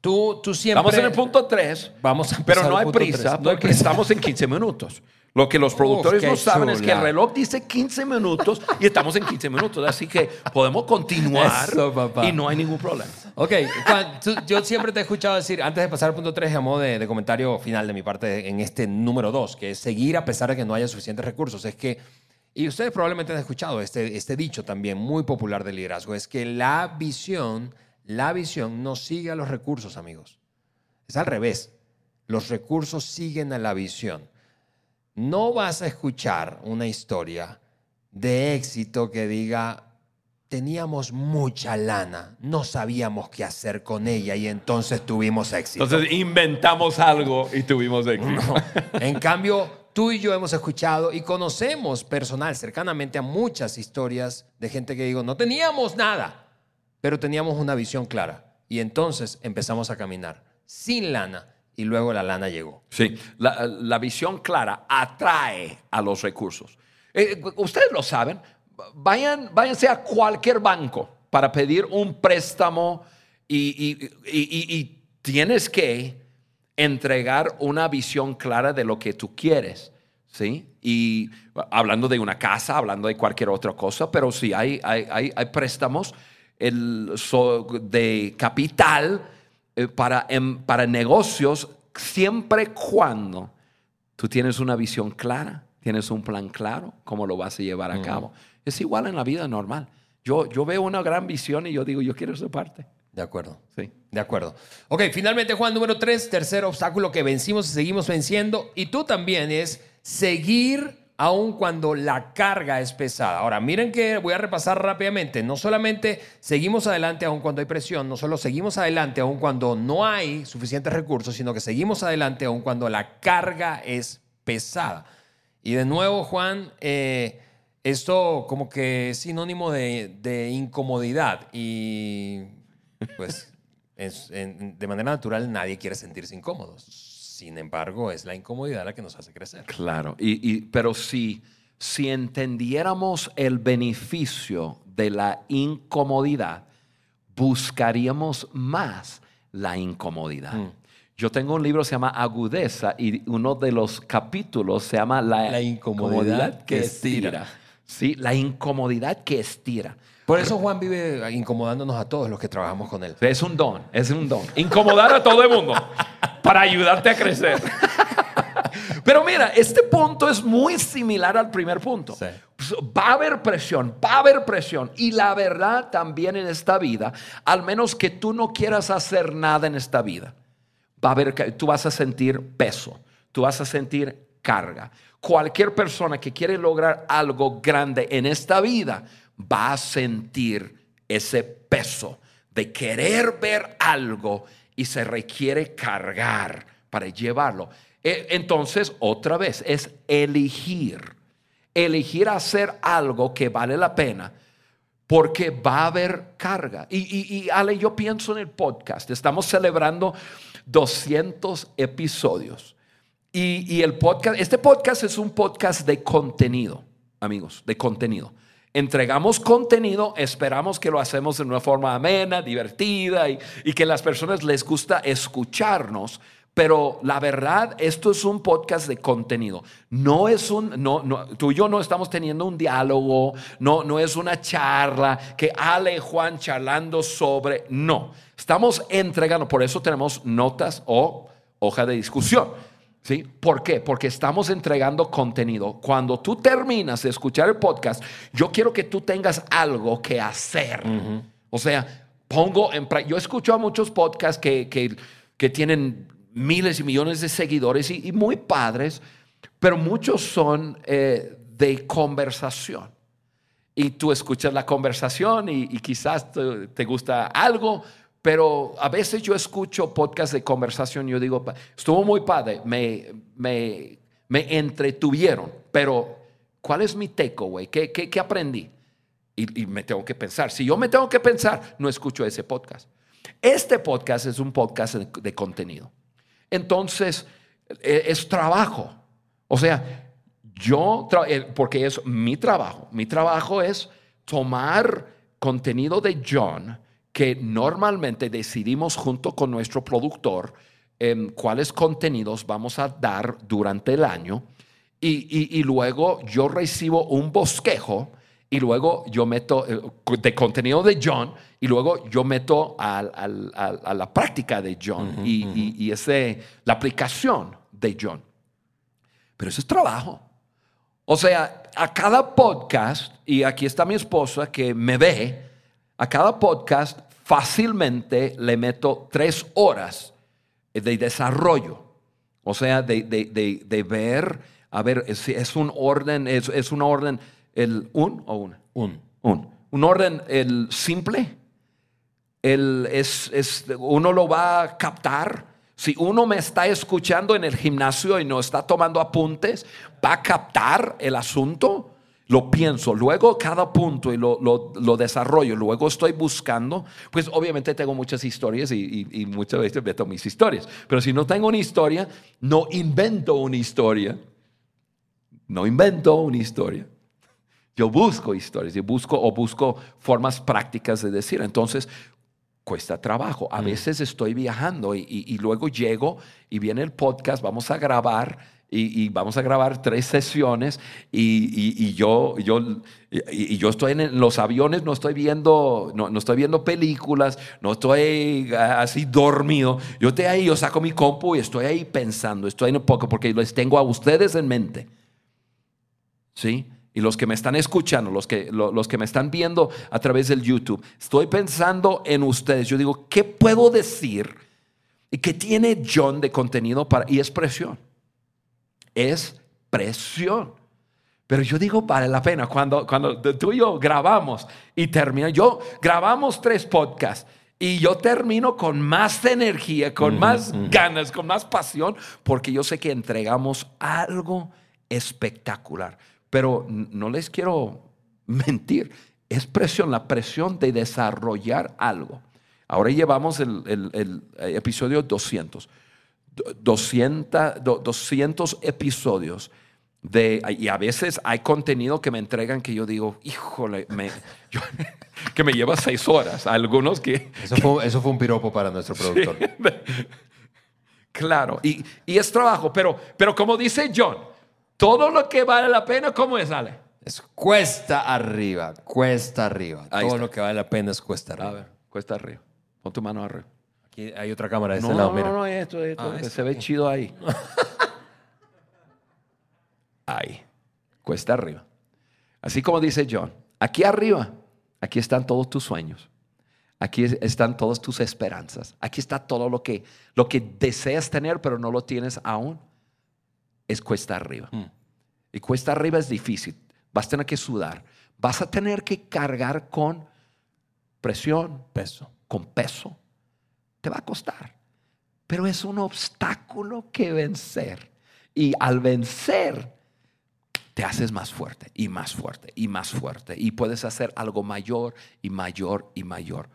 tú, tú siempre... Vamos en el punto 3. Vamos a Pero no hay prisa tres. No hay porque prisa. estamos en 15 minutos. Lo que los productores qué no saben es que el chula. reloj dice 15 minutos y estamos en 15 minutos. Así que podemos continuar Eso, y no hay ningún problema. Ok, Juan, tú- yo siempre te he escuchado decir, antes de pasar al punto 3, a modo de, de comentario final de mi parte en este número 2, que es seguir a pesar de que no haya suficientes recursos. Es que, y ustedes probablemente han escuchado este, este dicho también muy popular del liderazgo, es que la visión, la visión no sigue a los recursos, amigos. Es al revés. Los recursos siguen a la visión. No vas a escuchar una historia de éxito que diga, teníamos mucha lana, no sabíamos qué hacer con ella y entonces tuvimos éxito. Entonces inventamos algo y tuvimos éxito. No. En cambio, tú y yo hemos escuchado y conocemos personal, cercanamente a muchas historias de gente que digo, no teníamos nada, pero teníamos una visión clara. Y entonces empezamos a caminar sin lana y luego la lana llegó. Sí, la, la visión clara atrae a los recursos. Eh, ustedes lo saben, vayan, váyanse a cualquier banco para pedir un préstamo y, y- y- tienes que entregar una visión clara de lo que tú quieres. ¿Sí? Y hablando de una casa, hablando de cualquier otra cosa, pero sí hay, hay, hay, préstamos el, so- de capital para, em- para negocios siempre cuando tú tienes una visión clara, tienes un plan claro, cómo lo vas a llevar a cabo. Es igual en la vida normal. Yo, yo veo una gran visión y yo digo, yo quiero ser parte. De acuerdo. Sí. De acuerdo. Ok, finalmente Juan número tres, tercer obstáculo que vencimos y seguimos venciendo. Y tú también es seguir aun cuando la carga es pesada. Ahora, miren que voy a repasar rápidamente. No solamente seguimos adelante aun cuando hay presión, no solo seguimos adelante aun cuando no hay suficientes recursos, sino que seguimos adelante aun cuando la carga es pesada. Y de nuevo, Juan, eh, esto como que es sinónimo de, incomodidad y pues de manera natural nadie quiere sentirse incómodos. Sin embargo, es la incomodidad la que nos hace crecer. Claro, y, y- pero si, si entendiéramos el beneficio de la incomodidad, buscaríamos más la incomodidad. Mm. Yo tengo un libro que se llama Agudeza y uno de los capítulos se llama La, La incomodidad que estira. Sí, la incomodidad que estira. Por eso Juan vive incomodándonos a todos los que trabajamos con él. Es un don, es un don. Incomodar a todo el mundo para ayudarte a crecer. Pero mira, este punto es muy similar al primer punto. Sí. Pues, Va a haber presión, va a haber presión. Y la verdad también en esta vida, al menos que tú no quieras hacer nada en esta vida, va a haber, tú vas a sentir peso, tú vas a sentir carga. Cualquier persona que quiere lograr algo grande en esta vida va a sentir ese peso de querer ver algo y se requiere cargar para llevarlo. E- Entonces, otra vez, es elegir. Elegir hacer algo que vale la pena porque va a haber carga. Y, y, y, Ale, yo pienso en el podcast. Estamos celebrando 200 episodios. Y, y el podcast, este podcast es un podcast de contenido, amigos, de contenido. Entregamos contenido, esperamos que lo hacemos de una forma amena, divertida y, y que las personas les gusta escucharnos. Pero la verdad, esto es un podcast de contenido. No es un, no, no, tú y yo no estamos teniendo un diálogo, no, no es una charla que Ale y Juan charlando sobre, no. Estamos entregando, por eso tenemos notas o hoja de discusión. ¿Sí? ¿Por qué? Porque estamos entregando contenido. Cuando tú terminas de escuchar el podcast, yo quiero que tú tengas algo que hacer. O sea, pongo en. Yo escucho a muchos podcasts que, que, que tienen miles y millones de seguidores y, y muy padres, pero muchos son eh, de conversación. Y tú escuchas la conversación y, y quizás te, te gusta algo, pero a veces yo escucho podcasts de conversación y yo digo, "Pa- estuvo muy padre, me, me, me entretuvieron, pero ¿cuál es mi takeaway? ¿Qué, qué, qué aprendí? Y, y me tengo que pensar. Si yo me tengo que pensar, no escucho ese podcast. Este podcast es un podcast de, de contenido. Entonces, eh, es trabajo. O sea, yo, eh, porque es mi trabajo, mi trabajo es tomar contenido de John que normalmente decidimos junto con nuestro productor em, cuáles contenidos vamos a dar durante el año y, y- y luego yo recibo un bosquejo y luego yo meto eh, de contenido de John y luego yo meto a la práctica de John y, y- y ese, la aplicación de John. Pero eso es trabajo. O sea, a cada podcast, y aquí está mi esposa que me ve, a cada podcast fácilmente le meto tres horas de desarrollo. O sea, de, de- de- de ver, a ver, es, es un orden, es, es un orden, el un o una. Un. Un, un orden el simple, el, es, es- uno lo va a captar. Si uno me está escuchando en el gimnasio y no está tomando apuntes, va a captar el asunto. Lo pienso, luego cada punto y lo, lo- lo desarrollo, luego estoy buscando, pues obviamente tengo muchas historias y, y- y muchas veces meto mis historias, pero si no tengo una historia, no invento una historia, no invento una historia, yo busco historias, yo busco o busco formas prácticas de decir. Entonces, cuesta trabajo. A veces estoy viajando y, y- y luego llego y viene el podcast, vamos a grabar y, vamos a grabar tres sesiones y, yo, yo, yo estoy en los aviones, no estoy viendo, no, no estoy viendo películas, no estoy ah, así dormido. Yo estoy ahí, yo saco mi compu y estoy ahí pensando, estoy en un poco porque les tengo a ustedes en mente. ¿sí? Y los que me están escuchando, los que, lo- los que me están viendo a través del YouTube, estoy pensando en ustedes. Yo digo, ¿qué puedo decir? ¿Y qué tiene John de contenido para... Y es presión. Es presión. Pero yo digo, vale la pena. Cuando, cuando tú y yo grabamos y termina, yo grabamos tres podcasts y yo termino con más energía, con más ganas, con más pasión, porque yo sé que entregamos algo espectacular. Pero no les quiero mentir, es presión, la presión de desarrollar algo. Ahora llevamos el, el- el, eh, episodio 200. Do- 200, do- 200 episodios de, y a veces hay contenido que me entregan que yo digo, híjole, me, yo- que me lleva seis horas. Algunos que, Eso fue, eso fue un piropo para nuestro productor. claro, y, y es trabajo, pero, pero como dice John, todo lo que vale la pena, ¿cómo es, Ale? Es cuesta arriba, cuesta arriba. Ahí Todo está. lo que vale la pena es cuesta A arriba. ver, cuesta arriba. Pon tu mano arriba. Hay otra cámara de No, lado, no, mira. no, no, esto, esto, Ah, se ve chido ahí. ahí, cuesta arriba. Así como dice John, aquí arriba, aquí están todos tus sueños. Aquí es- están todas tus esperanzas. Aquí está todo lo que, lo que deseas tener, pero no lo tienes aún. Es cuesta arriba. Mm. Y cuesta arriba es difícil. Vas a tener que sudar. Vas a tener que cargar con presión, Peso. con peso. Te va a costar. Pero es un obstáculo que vencer. Y al vencer, te haces más fuerte y más fuerte y más fuerte. Y puedes hacer algo mayor y mayor y mayor.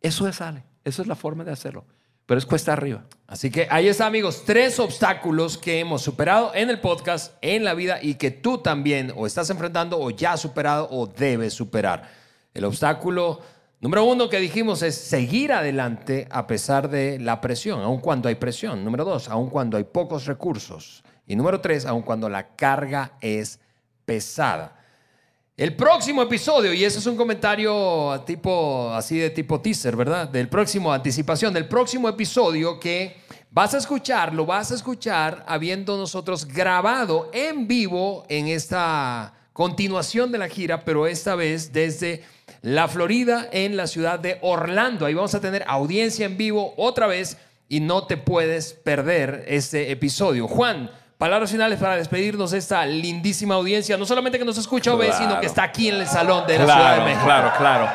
Eso es Ale. Eso es la forma de hacerlo. Pero es cuesta arriba. Así que ahí está, amigos, tres obstáculos que hemos superado en el podcast, en la vida y que tú también o estás enfrentando o ya has superado o debes superar. El obstáculo número uno que dijimos es seguir adelante a pesar de la presión, aun cuando hay presión. Número dos, aun cuando hay pocos recursos. Y número tres, aun cuando la carga es pesada. El próximo episodio, y ese es un comentario tipo, así de tipo teaser, ¿verdad? Del próximo, anticipación, del próximo episodio que vas a escuchar, lo vas a escuchar habiendo nosotros grabado en vivo en esta continuación de la gira, pero esta vez desde la Florida en la ciudad de Orlando. Ahí vamos a tener audiencia en vivo otra vez y no te puedes perder este episodio. Juan, palabras finales para despedirnos de esta lindísima audiencia, no solamente que nos escucha Claro. sino que está aquí en el salón de la Ciudad de México. claro, claro.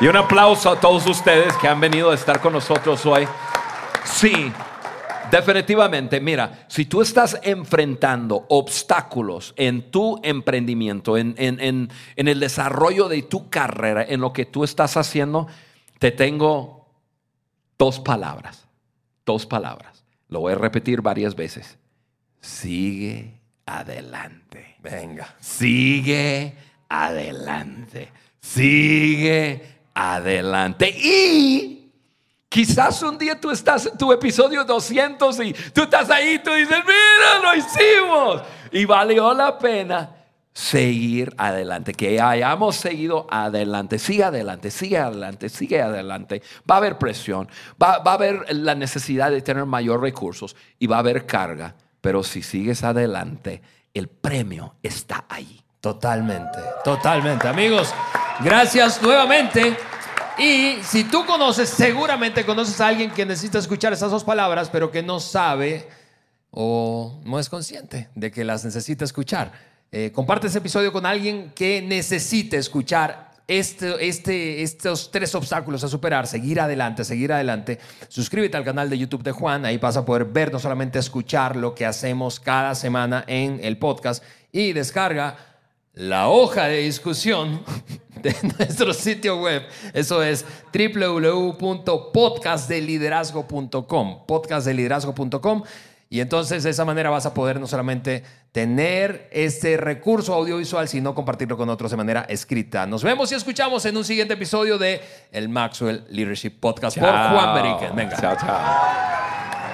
Y un aplauso a todos ustedes que han venido a estar con nosotros hoy. Sí, definitivamente. Mira, si tú estás enfrentando obstáculos en tu emprendimiento, en, en- en- en el desarrollo de tu carrera, en lo que tú estás haciendo, te tengo dos palabras. Dos palabras. Lo voy a repetir varias veces. Sigue adelante. Venga. Sigue adelante. Sigue adelante. Y quizás un día tú estás en tu episodio 200 y tú estás ahí, tú dices, mira, lo hicimos. Y valió la pena seguir adelante, que hayamos seguido adelante, sigue adelante, sigue adelante, sigue adelante. Va a haber presión, va, va a haber la necesidad de tener mayor recursos y va a haber carga, pero si sigues adelante, el premio está ahí. Totalmente, totalmente. Amigos, gracias nuevamente. Y si tú conoces, seguramente conoces a alguien que necesita escuchar esas dos palabras, pero que no sabe o no es consciente de que las necesita escuchar. Eh, comparte ese episodio con alguien que necesite escuchar este, este, estos tres obstáculos a superar, seguir adelante, seguir adelante. Suscríbete al canal de YouTube de Juan, ahí vas a poder ver, no solamente escuchar lo que hacemos cada semana en el podcast y descarga la hoja de discusión de nuestro sitio web. Eso es www.podcastdeliderazgo.com. Podcastdeliderazgo.com. Y entonces de esa manera vas a poder no solamente tener este recurso audiovisual, sino compartirlo con otros de manera escrita. Nos vemos y escuchamos en un siguiente episodio de el Maxwell Leadership Podcast por. Juan Beriken. Venga. Chao, chao.